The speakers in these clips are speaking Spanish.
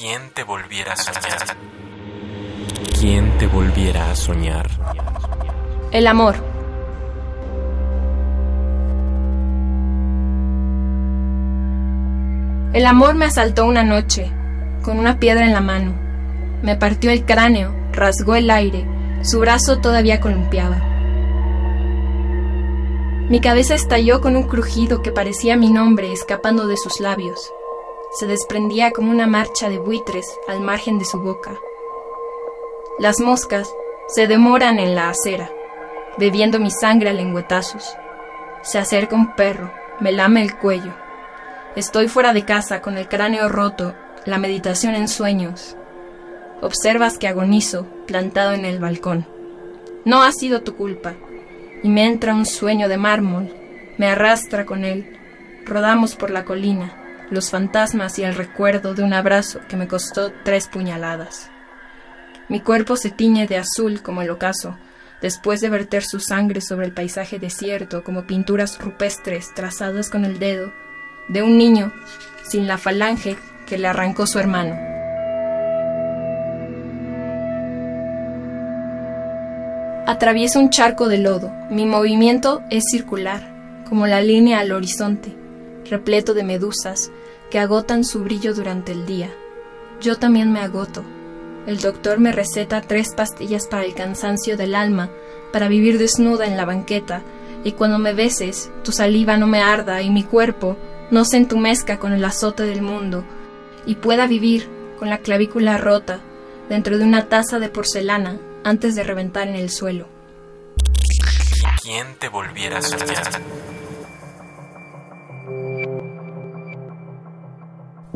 ¿Quién te volviera a soñar? ¿Quién te volviera a soñar? El amor. El amor me asaltó una noche, con una piedra en la mano. Me partió el cráneo, rasgó el aire, su brazo todavía columpiaba. Mi cabeza estalló con un crujido que parecía mi nombre escapando de sus labios. Se desprendía como una marcha de buitres al margen de su boca. Las moscas se demoran en la acera, bebiendo mi sangre a lengüetazos. Se acerca un perro, me lame el cuello. Estoy fuera de casa con el cráneo roto, la meditación en sueños. Observas que agonizo, plantado en el balcón. No ha sido tu culpa. Y me entra un sueño de mármol, me arrastra con él. Rodamos por la colina, los fantasmas y el recuerdo de un abrazo que me costó tres puñaladas. Mi cuerpo se tiñe de azul como el ocaso, después de verter su sangre sobre el paisaje desierto como pinturas rupestres trazadas con el dedo de un niño sin la falange que le arrancó su hermano. Atravieso un charco de lodo. Mi movimiento es circular, como la línea al horizonte, repleto de medusas que agotan su brillo durante el día. Yo también me agoto. El doctor me receta tres pastillas para el cansancio del alma, para vivir desnuda en la banqueta, y cuando me beses, tu saliva no me arda y mi cuerpo no se entumezca con el azote del mundo, y pueda vivir con la clavícula rota dentro de una taza de porcelana antes de reventar en el suelo. ¿Quién te volviera a soñar?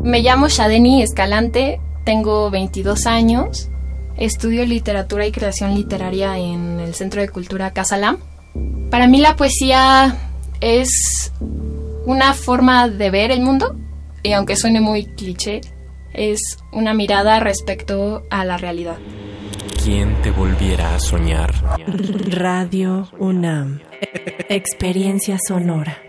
Me llamo Shadeni Escalante, tengo 22 años, estudio literatura y creación literaria en el Centro de Cultura Casalam. Para mí la poesía es una forma de ver el mundo y aunque suene muy cliché, es una mirada respecto a la realidad. ¿Quién te volviera a soñar? Radio UNAM. Experiencia sonora.